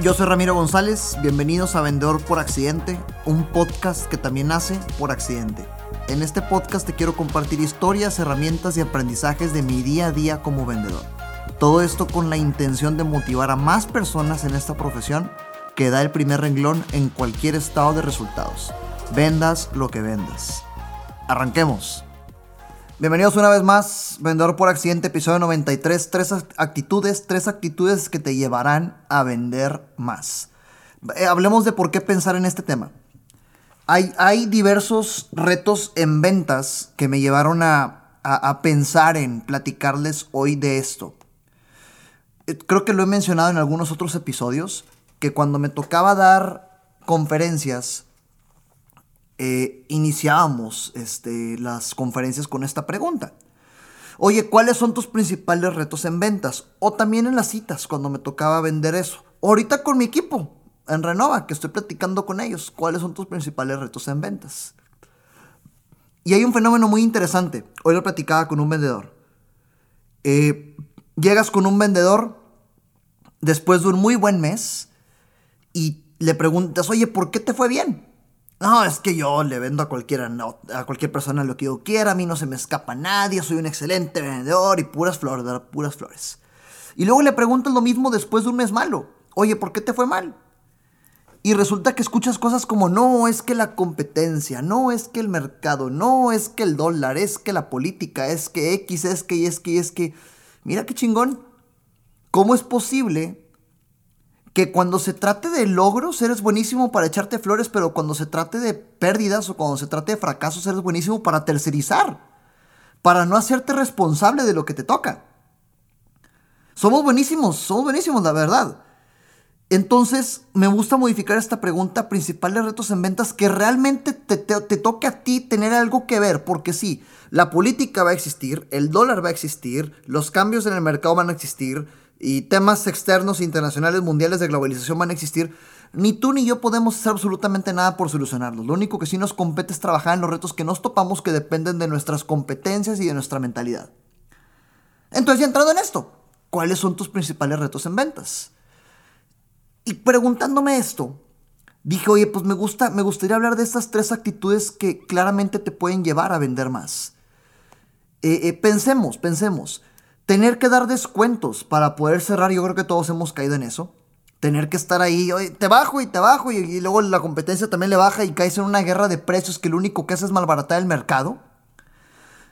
Yo soy Ramiro González, bienvenidos a Vendedor por Accidente, un podcast que también nace por accidente. En este podcast te quiero compartir historias, herramientas y aprendizajes de mi día a día como vendedor. Todo esto con la intención de motivar a más personas en esta profesión que da el primer renglón en cualquier estado de resultados. Vendas lo que vendas. Arranquemos. Bienvenidos una vez más, Vendedor por Accidente, episodio 93. Tres actitudes, tres actitudes que te llevarán a vender más. Eh, hablemos de por qué pensar en este tema. Hay, hay diversos retos en ventas que me llevaron a, a pensar en platicarles hoy de esto. Eh, creo que lo he mencionado en algunos otros episodios, que cuando me tocaba dar conferencias, eh, iniciábamos este, las conferencias con esta pregunta. Oye, ¿cuáles son tus principales retos en ventas? O también en las citas, cuando me tocaba vender eso. ahorita con mi equipo, en Renova, que estoy platicando con ellos. ¿Cuáles son tus principales retos en ventas? Y hay un fenómeno muy interesante. Hoy lo platicaba con un vendedor. Eh, llegas con un vendedor después de un muy buen mes y le preguntas, oye, ¿por qué te fue bien? No, es que yo le vendo a cualquiera, a cualquier persona lo que yo quiera, a mí no se me escapa nadie, soy un excelente vendedor y puras flores, puras flores. Y luego le preguntas lo mismo después de un mes malo. Oye, ¿por qué te fue mal? Y resulta que escuchas cosas como, no, es que la competencia, no, es que el mercado, no, es que el dólar, es que la política, es que X, es que, y es que, y es que. Mira qué chingón. ¿Cómo es posible que cuando se trate de logros eres buenísimo para echarte flores, pero cuando se trate de pérdidas o cuando se trate de fracasos eres buenísimo para tercerizar, para no hacerte responsable de lo que te toca. Somos buenísimos, somos buenísimos, la verdad. Entonces, me gusta modificar esta pregunta, principales retos en ventas, que realmente te, te, toque a ti tener algo que ver, porque sí, la política va a existir, el dólar va a existir, los cambios en el mercado van a existir, y temas externos, internacionales, mundiales de globalización van a existir, ni tú ni yo podemos hacer absolutamente nada por solucionarlos. Lo único que sí nos compete es trabajar en los retos que nos topamos que dependen de nuestras competencias y de nuestra mentalidad. Entonces, ya entrando en esto, ¿cuáles son tus principales retos en ventas? Y preguntándome esto, dije, oye, pues me, gusta, me gustaría hablar de estas tres actitudes que claramente te pueden llevar a vender más. Eh, eh, pensemos, pensemos. Tener que dar descuentos para poder cerrar, yo creo que todos hemos caído en eso. Tener que estar ahí, te bajo y te bajo, y, luego la competencia también le baja y caes en una guerra de precios que lo único que hace es malbaratar el mercado.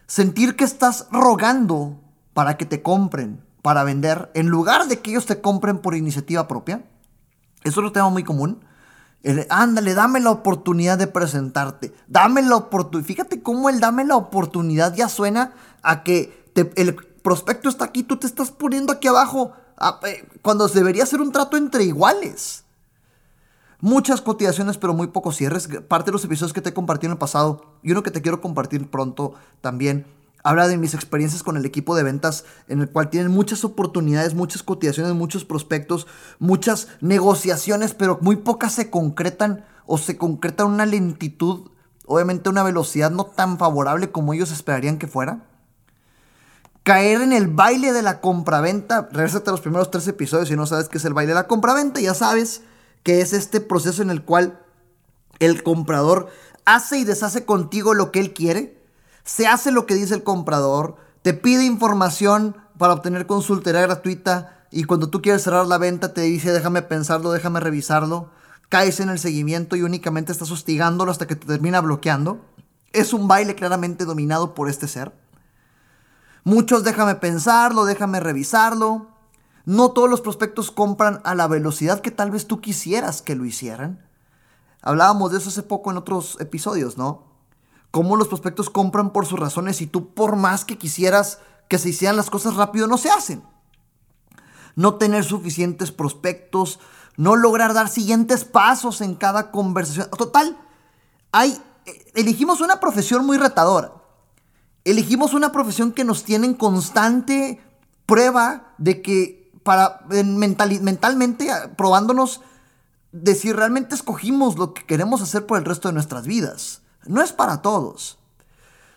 Sentir que estás rogando para que te compren, para vender, en lugar de que ellos te compren por iniciativa propia. Eso es otro tema muy común. ándale, dame la oportunidad de presentarte. Dame la oportunidad. Fíjate cómo el dame la oportunidad ya suena a que te, el, prospecto está aquí, tú te estás poniendo aquí abajo ah, eh, cuando debería ser un trato entre iguales. Muchas cotizaciones, pero muy pocos cierres. Parte de los episodios que te he compartido en el pasado y uno que te quiero compartir pronto también habla de mis experiencias con el equipo de ventas, en el cual tienen muchas oportunidades, muchas cotizaciones, muchos prospectos, muchas negociaciones, pero muy pocas se concretan o se concreta una lentitud, obviamente una velocidad no tan favorable como ellos esperarían que fuera caer en el baile de la compraventa. Regresate a los primeros tres episodios si no sabes qué es el baile de la compraventa. Ya sabes que es este proceso en el cual el comprador hace y deshace contigo lo que él quiere. Se hace lo que dice el comprador. Te pide información para obtener consultoría gratuita. Y cuando tú quieres cerrar la venta te dice déjame pensarlo, déjame revisarlo. Caes en el seguimiento y únicamente estás hostigándolo hasta que te termina bloqueando. Es un baile claramente dominado por este ser. Muchos déjame pensarlo, déjame revisarlo. No todos los prospectos compran a la velocidad que tal vez tú quisieras que lo hicieran. Hablábamos de eso hace poco en otros episodios, ¿no? Cómo los prospectos compran por sus razones y tú por más que quisieras que se hicieran las cosas rápido, no se hacen. No tener suficientes prospectos, no lograr dar siguientes pasos en cada conversación. Total, hay, eh, elegimos una profesión muy retadora. Elegimos una profesión que nos tiene en constante prueba de que para mentalmente ah, probándonos de si realmente escogimos lo que queremos hacer por el resto de nuestras vidas. No es para todos.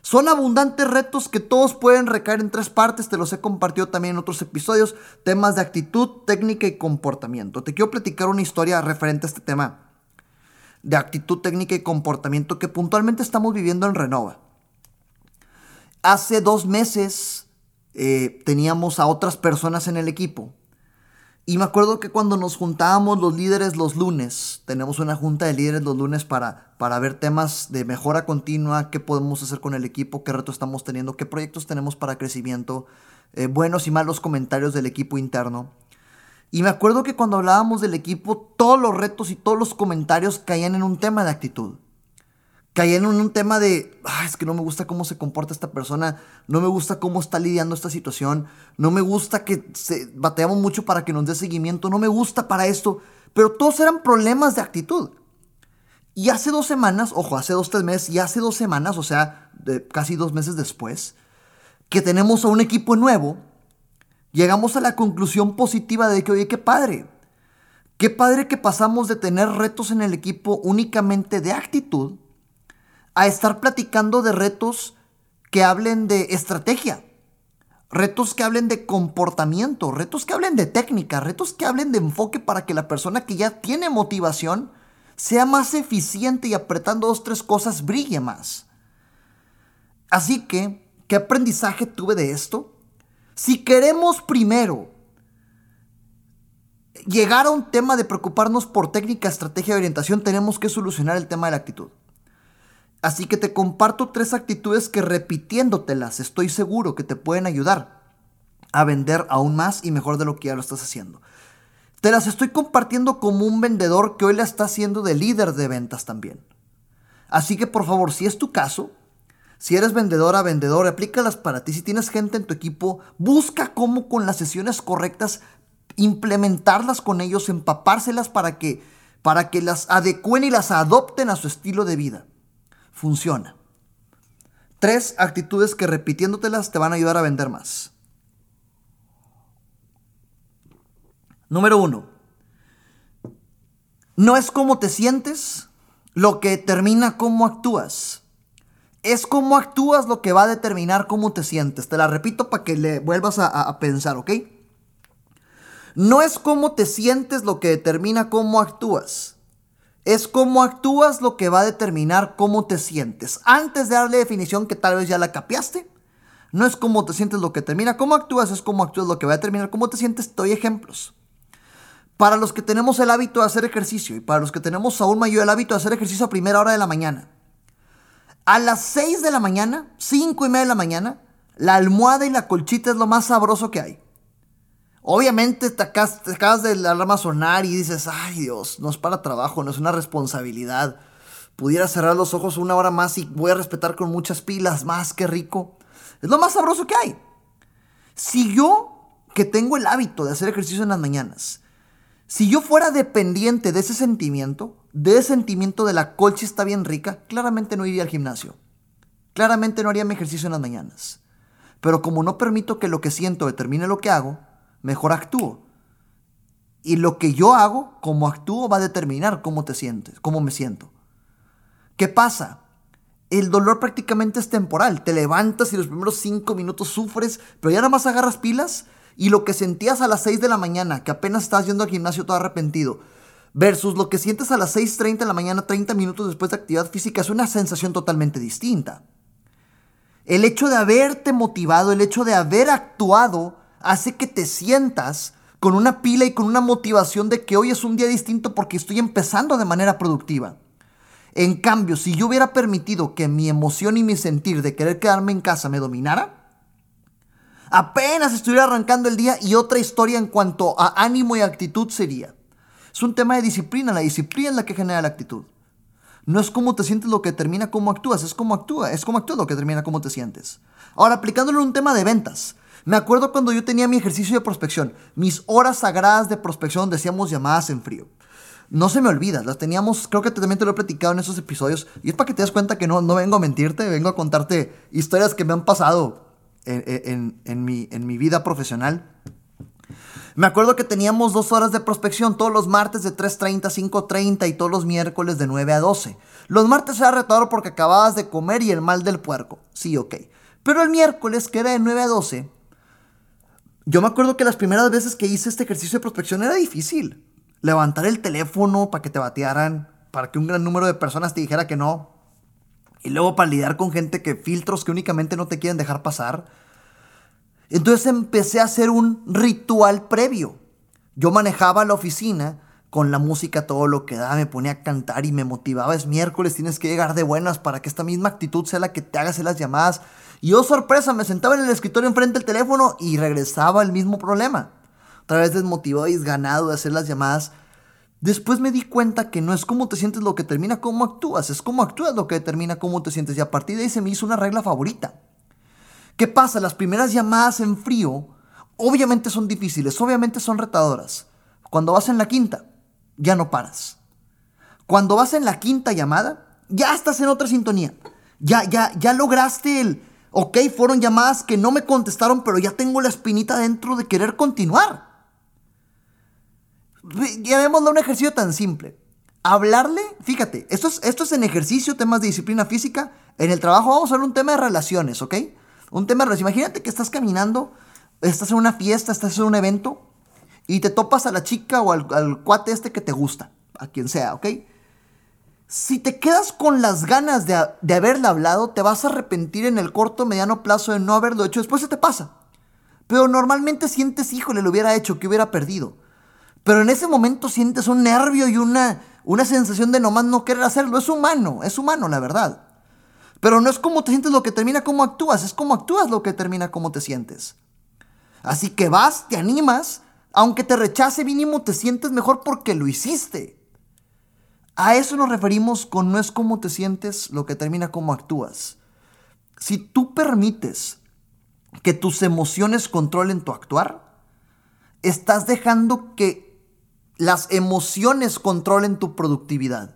Son abundantes retos que todos pueden recaer en tres partes, te los he compartido también en otros episodios, temas de actitud, técnica y comportamiento. Te quiero platicar una historia referente a este tema de actitud, técnica y comportamiento que puntualmente estamos viviendo en Renova. Hace dos meses eh, teníamos a otras personas en el equipo y me acuerdo que cuando nos juntábamos los líderes los lunes, tenemos una junta de líderes los lunes para, para ver temas de mejora continua, qué podemos hacer con el equipo, qué retos estamos teniendo, qué proyectos tenemos para crecimiento, eh, buenos y malos comentarios del equipo interno. Y me acuerdo que cuando hablábamos del equipo, todos los retos y todos los comentarios caían en un tema de actitud caían en un tema de, es que no me gusta cómo se comporta esta persona, no me gusta cómo está lidiando esta situación, no me gusta que se, bateamos mucho para que nos dé seguimiento, no me gusta para esto, pero todos eran problemas de actitud. Y hace dos semanas, ojo, hace dos, tres meses, y hace dos semanas, o sea, casi dos meses después, que tenemos a un equipo nuevo, llegamos a la conclusión positiva de que, oye, qué padre. Qué padre que pasamos de tener retos en el equipo únicamente de actitud a estar platicando de retos que hablen de estrategia, retos que hablen de comportamiento, retos que hablen de técnica, retos que hablen de enfoque para que la persona que ya tiene motivación sea más eficiente y apretando dos, tres cosas brille más. Así que, ¿qué aprendizaje tuve de esto? Si queremos primero llegar a un tema de preocuparnos por técnica, estrategia y orientación, tenemos que solucionar el tema de la actitud. Así que te comparto tres actitudes que repitiéndotelas estoy seguro que te pueden ayudar a vender aún más y mejor de lo que ya lo estás haciendo. Te las estoy compartiendo como un vendedor que hoy la está haciendo de líder de ventas también. Así que por favor, si es tu caso, si eres vendedora, vendedor, aplícalas para ti. Si tienes gente en tu equipo, busca cómo con las sesiones correctas implementarlas con ellos, empapárselas para que, para que las adecuen y las adopten a su estilo de vida funciona. Tres actitudes que repitiéndotelas te van a ayudar a vender más. Número uno. No es cómo te sientes lo que determina cómo actúas. Es cómo actúas lo que va a determinar cómo te sientes. Te la repito para que le vuelvas a, a pensar, ¿ok? No es cómo te sientes lo que determina cómo actúas. Es cómo actúas lo que va a determinar cómo te sientes. Antes de darle definición que tal vez ya la capiaste, no es cómo te sientes lo que termina cómo actúas, es cómo actúas lo que va a determinar cómo te sientes. Te doy ejemplos. Para los que tenemos el hábito de hacer ejercicio y para los que tenemos aún mayor el hábito de hacer ejercicio a primera hora de la mañana. A las 6 de la mañana, 5 y media de la mañana, la almohada y la colchita es lo más sabroso que hay. Obviamente te acabas, de la alarma sonar y dices, ay Dios, no es para trabajo, no es una responsabilidad. Pudiera cerrar los ojos una hora más y voy a respetar con muchas pilas, más que rico. Es lo más sabroso que hay. Si yo, que tengo el hábito de hacer ejercicio en las mañanas, si yo fuera dependiente de ese sentimiento, de ese sentimiento de la colcha está bien rica, claramente no iría al gimnasio. Claramente no haría mi ejercicio en las mañanas. Pero como no permito que lo que siento determine lo que hago, mejor actúo. Y lo que yo hago, como actúo, va a determinar cómo te sientes, cómo me siento. ¿Qué pasa? El dolor prácticamente es temporal. Te levantas y los primeros cinco minutos sufres, pero ya nada más agarras pilas y lo que sentías a las 6 de la mañana, que apenas estás yendo al gimnasio todo arrepentido, versus lo que sientes a las 6.30 de la mañana, 30 minutos después de actividad física, es una sensación totalmente distinta. El hecho de haberte motivado, el hecho de haber actuado, hace que te sientas con una pila y con una motivación de que hoy es un día distinto porque estoy empezando de manera productiva. En cambio, si yo hubiera permitido que mi emoción y mi sentir de querer quedarme en casa me dominara, apenas estuviera arrancando el día y otra historia en cuanto a ánimo y actitud sería. Es un tema de disciplina, la disciplina es la que genera la actitud. No es cómo te sientes lo que determina cómo actúas, es cómo actúa, es cómo actúas lo que determina cómo te sientes. Ahora, aplicándolo en un tema de ventas, me acuerdo cuando yo tenía mi ejercicio de prospección, mis horas sagradas de prospección, decíamos llamadas en frío. No se me olvida, las teníamos, creo que también te lo he platicado en esos episodios, y es para que te des cuenta que no, no vengo a mentirte, vengo a contarte historias que me han pasado en, mi, vida profesional. Me acuerdo que teníamos dos horas de prospección todos los martes de 3.30 a 5.30 y todos los miércoles de 9 a 12. Los martes era retador porque acababas de comer y el mal del puerco. Sí, ok. Pero el miércoles, que era de 9 a 12, yo me acuerdo que las primeras veces que hice este ejercicio de prospección era difícil. Levantar el teléfono para que te batearan, para que un gran número de personas te dijera que no. Y luego para lidiar con gente que filtros que únicamente no te quieren dejar pasar. Entonces empecé a hacer un ritual previo. Yo manejaba la oficina con la música todo lo que da, me ponía a cantar y me motivaba. Es miércoles, tienes que llegar de buenas para que esta misma actitud sea la que te haga hacer las llamadas. Y yo, sorpresa, me sentaba en el escritorio enfrente del teléfono y regresaba el mismo problema. Otra vez desmotivado y desganado de hacer las llamadas. Después me di cuenta que no es cómo te sientes lo que termina cómo actúas, es cómo actúas lo que determina cómo te sientes. Y a partir de ahí se me hizo una regla favorita. ¿Qué pasa? Las primeras llamadas en frío obviamente son difíciles, obviamente son retadoras. Cuando vas en la quinta, ya no paras. Cuando vas en la quinta llamada, ya estás en otra sintonía. Ya, ya, ya lograste el, ok, fueron llamadas que no me contestaron, pero ya tengo la espinita dentro de querer continuar. Llevémoslo a un ejercicio tan simple. Hablarle, fíjate, esto es, esto es en ejercicio, temas de disciplina física. En el trabajo vamos a ver un tema de relaciones, ¿ok? Un tema de Imagínate que estás caminando, estás en una fiesta, estás en un evento y te topas a la chica o al, cuate este que te gusta, a quien sea, ¿ok? Si te quedas con las ganas de, de haberle hablado, te vas a arrepentir en el corto mediano plazo de no haberlo hecho. Después se te pasa. Pero normalmente sientes, híjole, lo hubiera hecho, que hubiera perdido. Pero en ese momento sientes un nervio y una, una sensación de nomás no querer hacerlo. Es humano, es humano, la verdad. Pero no es como te sientes lo que termina cómo actúas, es como actúas lo que termina cómo te sientes. Así que vas, te animas, aunque te rechace mínimo te sientes mejor porque lo hiciste. A eso nos referimos con no es como te sientes lo que termina cómo actúas. Si tú permites que tus emociones controlen tu actuar, estás dejando que las emociones controlen tu productividad.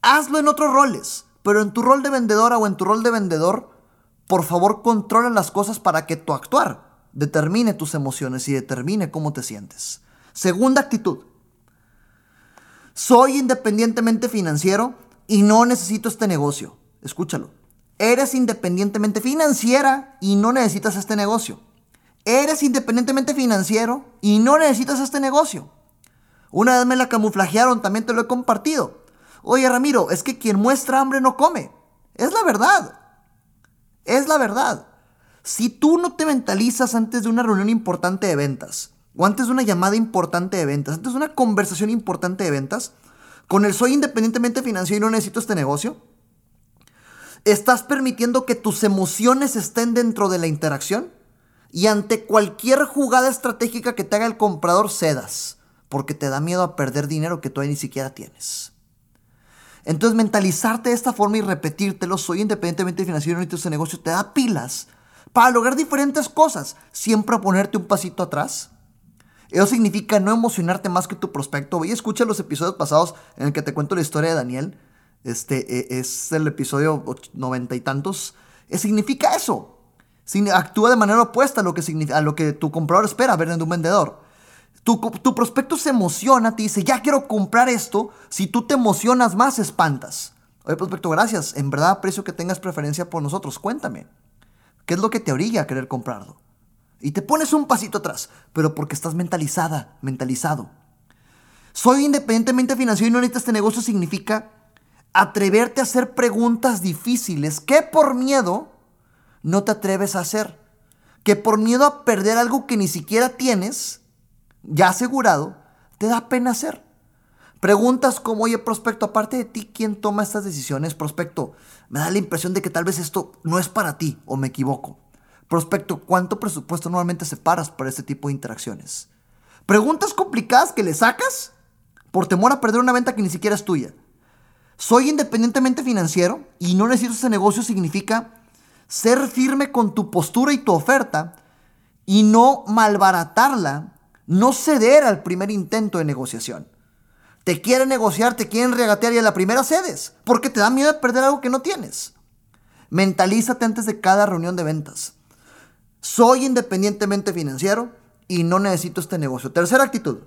Hazlo en otros roles. Pero en tu rol de vendedora o en tu rol de vendedor, por favor controla las cosas para que tu actuar determine tus emociones y determine cómo te sientes. Segunda actitud. Soy independientemente financiero y no necesito este negocio. Escúchalo. Eres independientemente financiera y no necesitas este negocio. Eres independientemente financiero y no necesitas este negocio. Una vez me la camuflajearon, también te lo he compartido. Oye Ramiro, es que quien muestra hambre no come. Es la verdad. Es la verdad. Si tú no te mentalizas antes de una reunión importante de ventas, o antes de una llamada importante de ventas, antes de una conversación importante de ventas, con el soy independientemente financiero y no necesito este negocio, estás permitiendo que tus emociones estén dentro de la interacción y ante cualquier jugada estratégica que te haga el comprador cedas, porque te da miedo a perder dinero que todavía ni siquiera tienes. Entonces mentalizarte de esta forma y repetírtelo, soy independientemente financiero, no este negocio, te da pilas para lograr diferentes cosas. Siempre ponerte un pasito atrás. Eso significa no emocionarte más que tu prospecto. Y escucha los episodios pasados en el que te cuento la historia de Daniel. Este e, es el episodio noventa y tantos. Eh, significa eso. Actúa de manera opuesta a lo que, a lo que tu comprador espera ver en un vendedor. Tu, prospecto se emociona, te dice, ya quiero comprar esto. Si tú te emocionas más, espantas. Oye, prospecto, gracias. En verdad aprecio que tengas preferencia por nosotros. Cuéntame. ¿Qué es lo que te orilla a querer comprarlo? Y te pones un pasito atrás, pero porque estás mentalizada, mentalizado. Soy independientemente financiero y no necesito este negocio significa atreverte a hacer preguntas difíciles que por miedo no te atreves a hacer. Que por miedo a perder algo que ni siquiera tienes, ya asegurado, te da pena hacer. Preguntas como, oye, prospecto, aparte de ti, ¿quién toma estas decisiones? Prospecto, me da la impresión de que tal vez esto no es para ti o me equivoco. Prospecto, ¿cuánto presupuesto normalmente separas para este tipo de interacciones? Preguntas complicadas que le sacas por temor a perder una venta que ni siquiera es tuya. Soy independientemente financiero y no necesito ese negocio significa ser firme con tu postura y tu oferta y no malbaratarla no ceder al primer intento de negociación. Te quieren negociar, te quieren regatear y a la primera cedes, porque te da miedo de perder algo que no tienes. Mentalízate antes de cada reunión de ventas. Soy independientemente financiero y no necesito este negocio. Tercera actitud.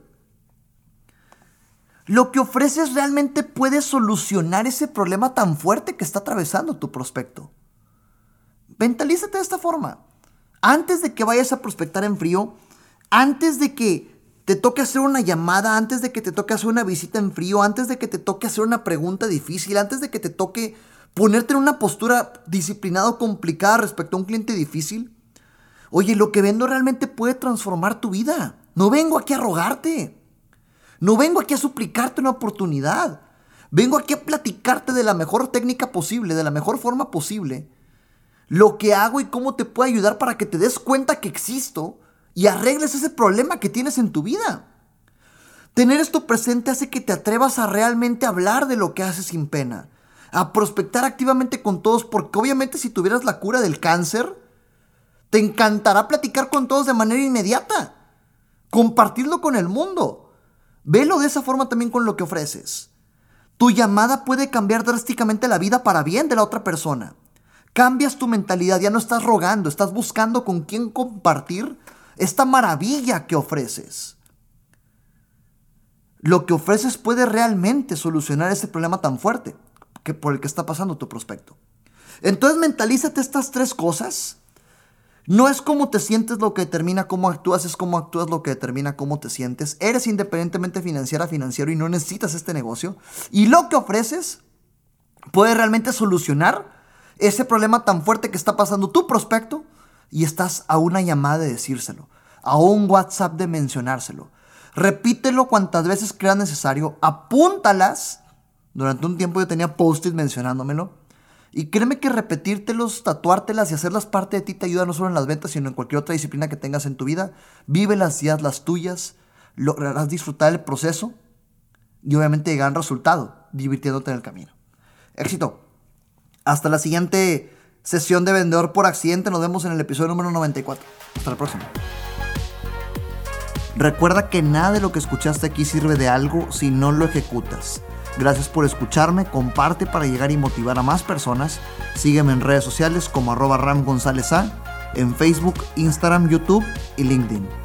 Lo que ofreces realmente puede solucionar ese problema tan fuerte que está atravesando tu prospecto. Mentalízate de esta forma. Antes de que vayas a prospectar en frío, antes de que te toque hacer una llamada, antes de que te toque hacer una visita en frío, antes de que te toque hacer una pregunta difícil, antes de que te toque ponerte en una postura disciplinada o complicada respecto a un cliente difícil, oye, lo que vendo realmente puede transformar tu vida. No vengo aquí a rogarte. No vengo aquí a suplicarte una oportunidad. Vengo aquí a platicarte de la mejor técnica posible, de la mejor forma posible. Lo que hago y cómo te puedo ayudar para que te des cuenta que existo y arregles ese problema que tienes en tu vida. Tener esto presente hace que te atrevas a realmente hablar de lo que haces sin pena, a prospectar activamente con todos, porque obviamente si tuvieras la cura del cáncer, te encantará platicar con todos de manera inmediata, compartirlo con el mundo. Velo de esa forma también con lo que ofreces. Tu llamada puede cambiar drásticamente la vida para bien de la otra persona. Cambias tu mentalidad, ya no estás rogando, estás buscando con quién compartir esta maravilla que ofreces. Lo que ofreces puede realmente solucionar ese problema tan fuerte que por el que está pasando tu prospecto. Entonces mentalízate estas tres cosas. No es cómo te sientes lo que determina cómo actúas, es cómo actúas lo que determina cómo te sientes. Eres independientemente financiera, financiero y no necesitas este negocio. Y lo que ofreces puede realmente solucionar ese problema tan fuerte que está pasando tu prospecto y estás a una llamada de decírselo, a un WhatsApp de mencionárselo. Repítelo cuantas veces creas necesario, apúntalas. Durante un tiempo yo tenía post-it mencionándomelo. Y créeme que repetírtelos, tatuártelas y hacerlas parte de ti te ayuda no solo en las ventas, sino en cualquier otra disciplina que tengas en tu vida. Vívelas y haz las tuyas. Lograrás disfrutar el proceso y obviamente llegar al resultado, divirtiéndote en el camino. Éxito. Hasta la siguiente sesión de vendedor por accidente. Nos vemos en el episodio número 94. Hasta la próxima. Recuerda que nada de lo que escuchaste aquí sirve de algo si no lo ejecutas. Gracias por escucharme, comparte para llegar y motivar a más personas. Sígueme en redes sociales como arroba Ram González A, en Facebook, Instagram, YouTube y LinkedIn.